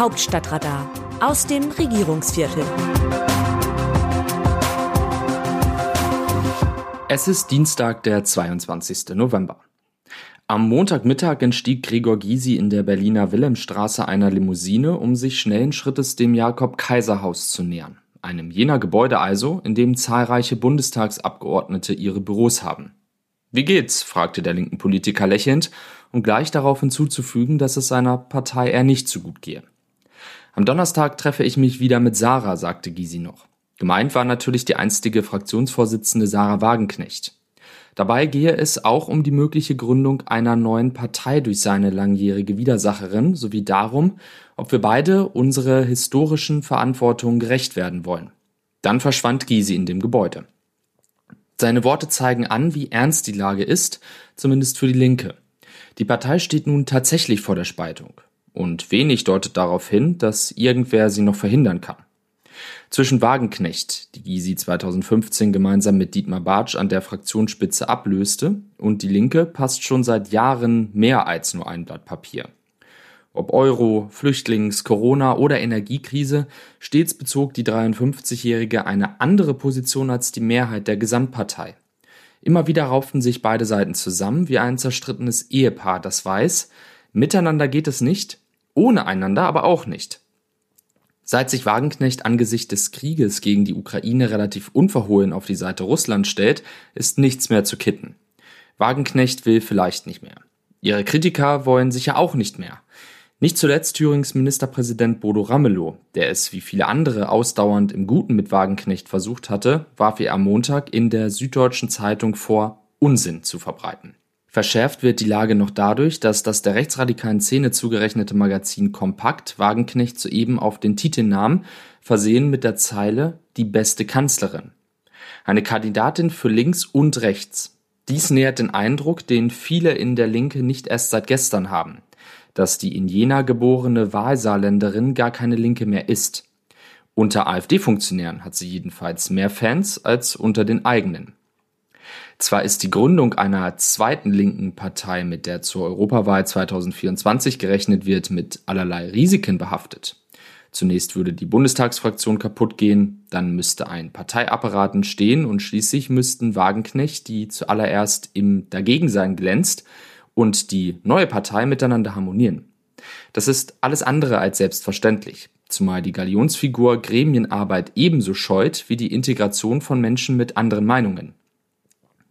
Hauptstadtradar aus dem Regierungsviertel. Es ist Dienstag, der 22. November. Am Montagmittag entstieg Gregor Gysi in der Berliner Wilhelmstraße einer Limousine, um sich schnellen Schrittes dem Jakob-Kaiser-Haus zu nähern. Einem jener Gebäude also, in dem zahlreiche Bundestagsabgeordnete ihre Büros haben. Wie geht's? fragte der linken Politiker lächelnd, um gleich darauf hinzuzufügen, dass es seiner Partei eher nicht so gut gehe. Am Donnerstag treffe ich mich wieder mit Sarah, sagte Gysi noch. Gemeint war natürlich die einstige Fraktionsvorsitzende Sarah Wagenknecht. Dabei gehe es auch um die mögliche Gründung einer neuen Partei durch seine langjährige Widersacherin sowie darum, ob wir beide unsere historischen Verantwortungen gerecht werden wollen. Dann verschwand Gysi in dem Gebäude. Seine Worte zeigen an, wie ernst die Lage ist, zumindest für die Linke. Die Partei steht nun tatsächlich vor der Spaltung. Und wenig deutet darauf hin, dass irgendwer sie noch verhindern kann. Zwischen Wagenknecht, die Gysi 2015 gemeinsam mit Dietmar Bartsch an der Fraktionsspitze ablöste, und die Linke passt schon seit Jahren mehr als nur ein Blatt Papier. Ob Euro, Flüchtlings-, Corona- oder Energiekrise, stets bezog die 53-Jährige eine andere Position als die Mehrheit der Gesamtpartei. Immer wieder rauften sich beide Seiten zusammen wie ein zerstrittenes Ehepaar, das weiß, miteinander geht es nicht, ohne einander aber auch nicht. Seit sich Wagenknecht angesichts des Krieges gegen die Ukraine relativ unverhohlen auf die Seite Russlands stellt, ist nichts mehr zu kitten. Wagenknecht will vielleicht nicht mehr. Ihre Kritiker wollen sicher auch nicht mehr. Nicht zuletzt Thürings Ministerpräsident Bodo Ramelow, der es wie viele andere ausdauernd im Guten mit Wagenknecht versucht hatte, warf ihr am Montag in der Süddeutschen Zeitung vor, Unsinn zu verbreiten. Verschärft wird die Lage noch dadurch, dass das der rechtsradikalen Szene zugerechnete Magazin Kompakt Wagenknecht soeben auf den Titel nahm, versehen mit der Zeile Die beste Kanzlerin. Eine Kandidatin für links und rechts. Dies nähert den Eindruck, den viele in der Linke nicht erst seit gestern haben, dass die in Jena geborene Wahlsaarländerin gar keine Linke mehr ist. Unter AfD-Funktionären hat sie jedenfalls mehr Fans als unter den eigenen. Zwar ist die Gründung einer zweiten linken Partei, mit der zur Europawahl 2024 gerechnet wird, mit allerlei Risiken behaftet. Zunächst würde die Bundestagsfraktion kaputt gehen, dann müsste ein Parteiapparat entstehen und schließlich müssten Wagenknecht, die zuallererst im Dagegensein glänzt, und die neue Partei miteinander harmonieren. Das ist alles andere als selbstverständlich, zumal die Galionsfigur Gremienarbeit ebenso scheut wie die Integration von Menschen mit anderen Meinungen.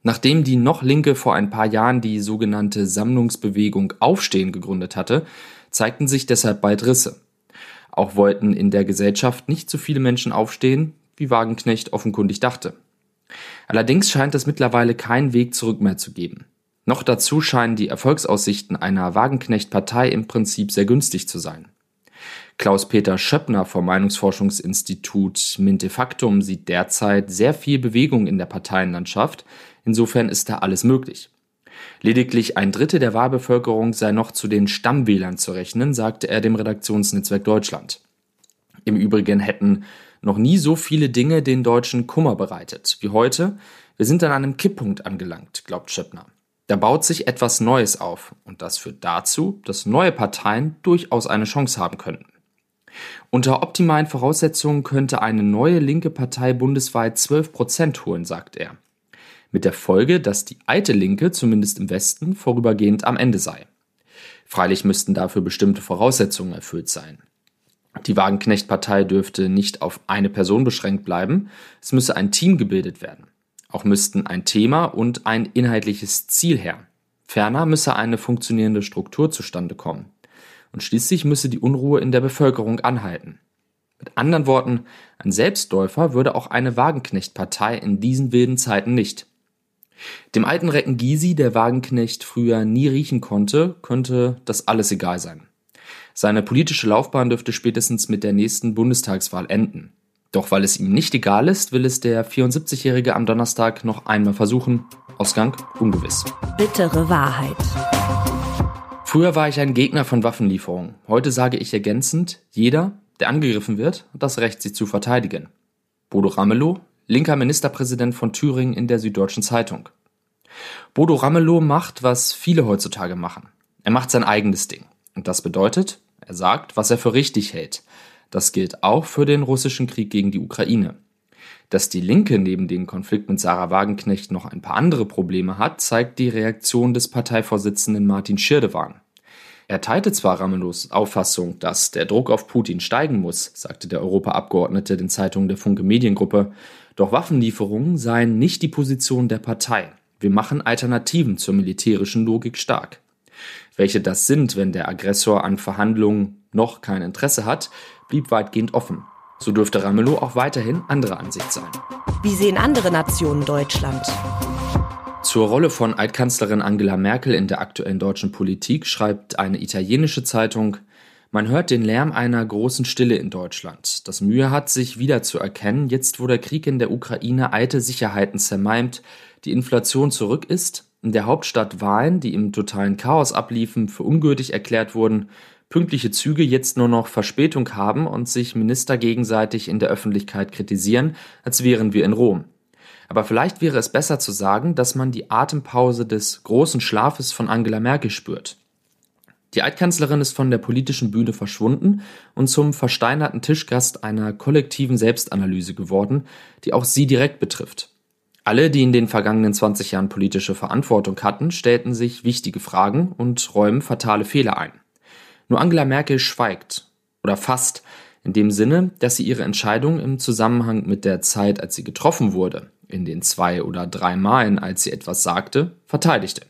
Nachdem die noch Linke vor ein paar Jahren die sogenannte Sammlungsbewegung Aufstehen gegründet hatte, zeigten sich deshalb bald Risse. Auch wollten in der Gesellschaft nicht so viele Menschen aufstehen, wie Wagenknecht offenkundig dachte. Allerdings scheint es mittlerweile keinen Weg zurück mehr zu geben. Noch dazu scheinen die Erfolgsaussichten einer Wagenknecht-Partei im Prinzip sehr günstig zu sein. Klaus-Peter Schöppner vom Meinungsforschungsinstitut Mintefaktum sieht derzeit sehr viel Bewegung in der Parteienlandschaft, Insofern ist da alles möglich. Lediglich ein Drittel der Wahlbevölkerung sei noch zu den Stammwählern zu rechnen, sagte er dem Redaktionsnetzwerk Deutschland. Im Übrigen hätten noch nie so viele Dinge den Deutschen Kummer bereitet wie heute. Wir sind an einem Kipppunkt angelangt, glaubt Schöppner. Da baut sich etwas Neues auf und das führt dazu, dass neue Parteien durchaus eine Chance haben könnten. Unter optimalen Voraussetzungen könnte eine neue linke Partei bundesweit 12 Prozent holen, sagt er mit der Folge, dass die alte Linke zumindest im Westen vorübergehend am Ende sei. Freilich müssten dafür bestimmte Voraussetzungen erfüllt sein. Die Wagenknecht-Partei dürfte nicht auf eine Person beschränkt bleiben, es müsse ein Team gebildet werden. Auch müssten ein Thema und ein inhaltliches Ziel her. Ferner müsse eine funktionierende Struktur zustande kommen. Und schließlich müsse die Unruhe in der Bevölkerung anhalten. Mit anderen Worten, ein Selbstläufer würde auch eine Wagenknecht-Partei in diesen wilden Zeiten nicht. Dem alten Recken Gysi, der Wagenknecht früher nie riechen konnte, könnte das alles egal sein. Seine politische Laufbahn dürfte spätestens mit der nächsten Bundestagswahl enden. Doch weil es ihm nicht egal ist, will es der 74-Jährige am Donnerstag noch einmal versuchen. Ausgang ungewiss. Bittere Wahrheit. Früher war ich ein Gegner von Waffenlieferungen. Heute sage ich ergänzend, jeder, der angegriffen wird, hat das Recht, sich zu verteidigen. Bodo Ramelow, linker Ministerpräsident von Thüringen in der Süddeutschen Zeitung. Bodo Ramelow macht, was viele heutzutage machen. Er macht sein eigenes Ding. Und das bedeutet, Er sagt, was er für richtig hält. Das gilt auch für den russischen Krieg gegen die Ukraine. Dass die Linke neben dem Konflikt mit Sarah Wagenknecht noch ein paar andere Probleme hat, zeigt die Reaktion des Parteivorsitzenden Martin Schirdewan. Er teilte zwar Ramelows Auffassung, dass der Druck auf Putin steigen muss, sagte der Europaabgeordnete den Zeitungen der Funke Mediengruppe, doch Waffenlieferungen seien nicht die Position der Partei. Wir machen Alternativen zur militärischen Logik stark. Welche das sind, wenn der Aggressor an Verhandlungen noch kein Interesse hat, blieb weitgehend offen. So dürfte Ramelow auch weiterhin anderer Ansicht sein. Wie sehen andere Nationen Deutschland? Zur Rolle von Altkanzlerin Angela Merkel in der aktuellen deutschen Politik schreibt eine italienische Zeitung, man hört den Lärm einer großen Stille in Deutschland, das Mühe hat, sich wiederzuerkennen, jetzt wo der Krieg in der Ukraine alte Sicherheiten zermalmt, die Inflation zurück ist, in der Hauptstadt Wahlen, die im totalen Chaos abliefen, für ungültig erklärt wurden, pünktliche Züge jetzt nur noch Verspätung haben und sich Minister gegenseitig in der Öffentlichkeit kritisieren, als wären wir in Rom. Aber vielleicht wäre es besser zu sagen, dass man die Atempause des großen Schlafes von Angela Merkel spürt. Die Altkanzlerin ist von der politischen Bühne verschwunden und zum versteinerten Tischgast einer kollektiven Selbstanalyse geworden, die auch sie direkt betrifft. Alle, die in den vergangenen 20 Jahren politische Verantwortung hatten, stellten sich wichtige Fragen und räumen fatale Fehler ein. Nur Angela Merkel schweigt oder fast in dem Sinne, dass sie ihre Entscheidung im Zusammenhang mit der Zeit, als sie getroffen wurde, in den zwei oder drei Malen, als sie etwas sagte, verteidigte.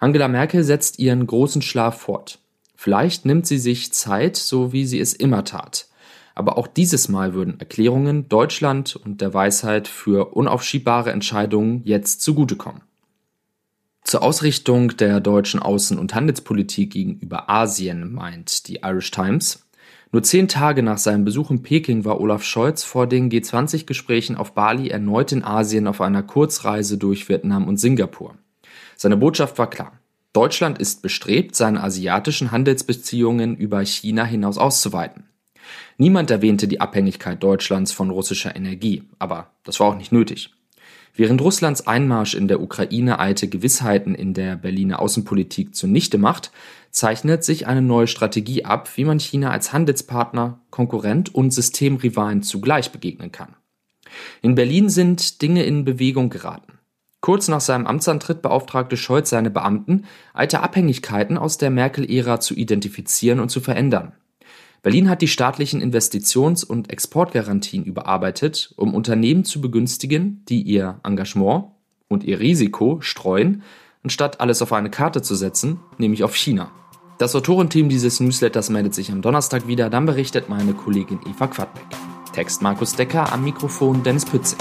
Angela Merkel setzt ihren großen Schlaf fort. Vielleicht nimmt sie sich Zeit, so wie sie es immer tat. Aber auch dieses Mal würden Erklärungen Deutschland und der Weisheit für unaufschiebbare Entscheidungen jetzt zugutekommen. Zur Ausrichtung der deutschen Außen- und Handelspolitik gegenüber Asien meint die Irish Times, nur zehn Tage nach seinem Besuch in Peking war Olaf Scholz vor den G20-Gesprächen auf Bali erneut in Asien auf einer Kurzreise durch Vietnam und Singapur. Seine Botschaft war klar. Deutschland ist bestrebt, seine asiatischen Handelsbeziehungen über China hinaus auszuweiten. Niemand erwähnte die Abhängigkeit Deutschlands von russischer Energie, aber das war auch nicht nötig. Während Russlands Einmarsch in der Ukraine alte Gewissheiten in der Berliner Außenpolitik zunichte macht, zeichnet sich eine neue Strategie ab, wie man China als Handelspartner, Konkurrent und Systemrivalen zugleich begegnen kann. In Berlin sind Dinge in Bewegung geraten. Kurz nach seinem Amtsantritt beauftragte Scholz seine Beamten, alte Abhängigkeiten aus der Merkel-Ära zu identifizieren und zu verändern. Berlin hat die staatlichen Investitions- und Exportgarantien überarbeitet, um Unternehmen zu begünstigen, die ihr Engagement und ihr Risiko streuen, anstatt alles auf eine Karte zu setzen, nämlich auf China. Das Autorenteam dieses Newsletters meldet sich am Donnerstag wieder, dann berichtet meine Kollegin Eva Quadbeck. Text Markus Decker, am Mikrofon Dennis Pützig.